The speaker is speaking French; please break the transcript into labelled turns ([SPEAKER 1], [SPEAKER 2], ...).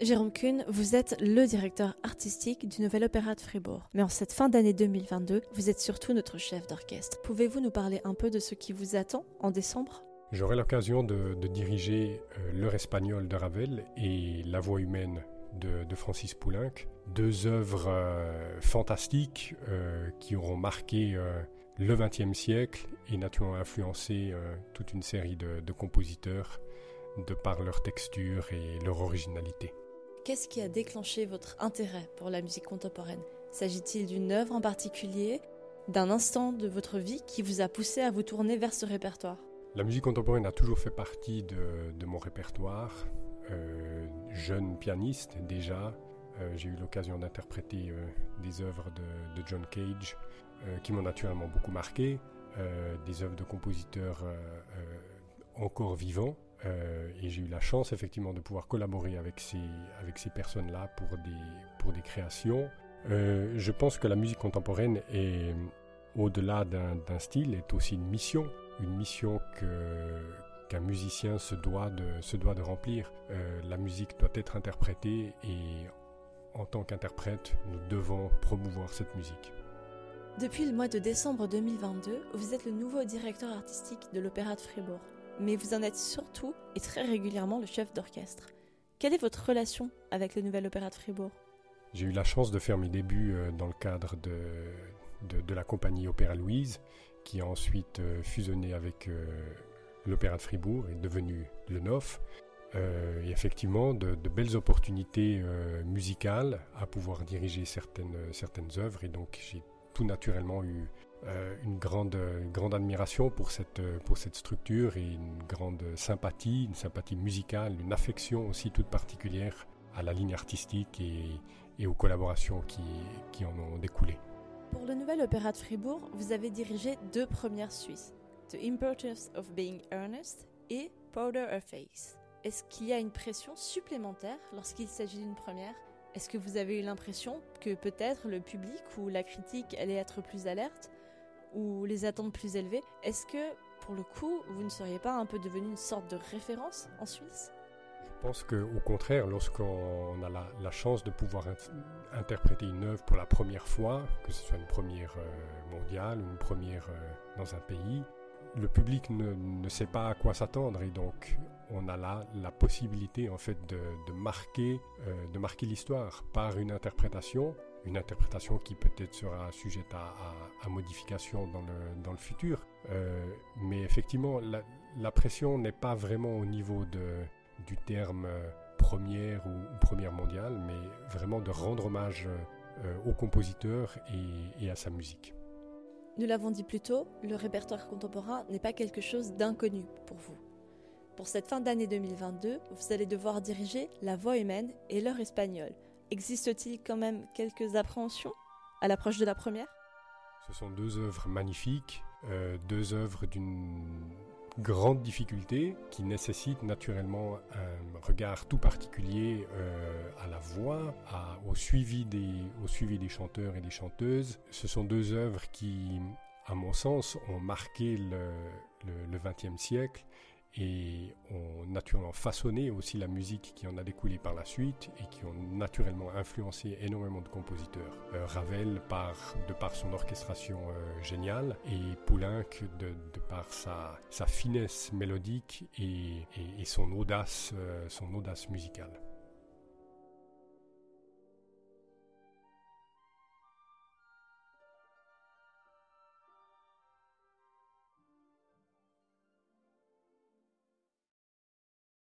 [SPEAKER 1] Jérôme Kuhn, vous êtes le directeur artistique du Nouvel Opéra de Fribourg. Mais en cette fin d'année 2022, vous êtes surtout notre chef d'orchestre. Pouvez-vous nous parler un peu de ce qui vous attend en décembre?
[SPEAKER 2] J'aurai l'occasion de, diriger euh, L'heure espagnole de Ravel et La voix humaine de, Francis Poulenc, deux œuvres euh, fantastiques euh, qui auront marqué le XXe siècle et naturellement influencé toute une série de, de compositeurs de par leur texture et leur originalité.
[SPEAKER 1] Qu'est-ce qui a déclenché votre intérêt pour la musique contemporaine? S'agit-il d'une œuvre en particulier, d'un instant de votre vie qui vous a poussé à vous tourner vers ce répertoire?
[SPEAKER 2] La musique contemporaine a toujours fait partie de, mon répertoire. Euh, jeune pianiste déjà, euh, j'ai eu l'occasion d'interpréter euh, des œuvres de, de John Cage qui m'ont naturellement beaucoup marqué, des œuvres de compositeurs encore vivants. Euh, et j'ai eu la chance effectivement de pouvoir collaborer avec ces, avec ces personnes-là pour des, pour des créations. Euh, je pense que la musique contemporaine est, au-delà d'un style, est aussi une mission, une mission qu'un musicien se doit de, se doit de remplir. Euh, la musique doit être interprétée et en tant qu'interprète, nous devons promouvoir cette musique.
[SPEAKER 1] Depuis le mois de décembre 2022, vous êtes le nouveau directeur artistique de l'Opéra de Fribourg mais vous en êtes surtout et très régulièrement le chef d'orchestre. Quelle est votre relation avec le Nouvel Opéra de Fribourg?
[SPEAKER 2] J'ai eu la chance de faire mes débuts euh, dans le cadre de, de, la compagnie Opéra Louise, qui a ensuite euh, fusionné avec euh, l'Opéra de Fribourg et devenu le NOF. et effectivement, de, belles opportunités musicales à pouvoir diriger certaines, certaines œuvres. Et donc, j'ai tout naturellement eu euh, une grande, grande admiration pour cette, pour cette structure et une grande sympathie, une sympathie musicale, une affection aussi toute particulière à la ligne artistique et, et aux collaborations qui, qui en ont découlé.
[SPEAKER 1] Pour le nouvel opéra de Fribourg, vous avez dirigé deux premières suisses, The Importance of Being Earnest et Powder a Face. Est-ce qu'il y a une pression supplémentaire lorsqu'il s'agit d'une première? Est-ce que vous avez eu l'impression que peut-être le public ou la critique allait être plus alerte? Ou les attentes plus élevées Est-ce que, pour le coup, vous ne seriez pas un peu devenu une sorte de référence en Suisse?
[SPEAKER 2] Je pense qu'au contraire, lorsqu'on a la, chance de pouvoir interpréter une œuvre pour la première fois, que ce soit une première euh, mondiale ou une première euh, dans un pays, le public ne, ne, sait pas à quoi s'attendre et donc on a là la possibilité en fait de, marquer, euh, de marquer l'histoire par une interprétation, une interprétation qui peut-être sera sujette à, modification dans le, dans le futur. Euh, mais effectivement, la, la pression n'est pas vraiment au niveau de, du terme euh, première ou, première mondiale, mais vraiment de rendre hommage euh, au compositeur et à sa musique.
[SPEAKER 1] Nous l'avons dit plus tôt, le répertoire contemporain n'est pas quelque chose d'inconnu pour vous. Pour cette fin d'année 2022, vous allez devoir diriger La Voix humaine et l'heure espagnole. Existe-t-il quand même quelques appréhensions à l'approche de la première?
[SPEAKER 2] Ce sont deux œuvres magnifiques, euh, deux œuvres d'une grande difficulté qui nécessitent naturellement un regard tout particulier euh, à la voix, au, suivi des, chanteurs et des chanteuses. Ce sont deux œuvres qui, à mon sens, ont marqué le, 20e siècle et ont naturellement façonné aussi la musique qui en a découlé par la suite et qui ont naturellement influencé énormément de compositeurs. Euh, Ravel de par son orchestration euh, géniale et Poulenc de, par sa, finesse mélodique et son audace, euh, son audace musicale.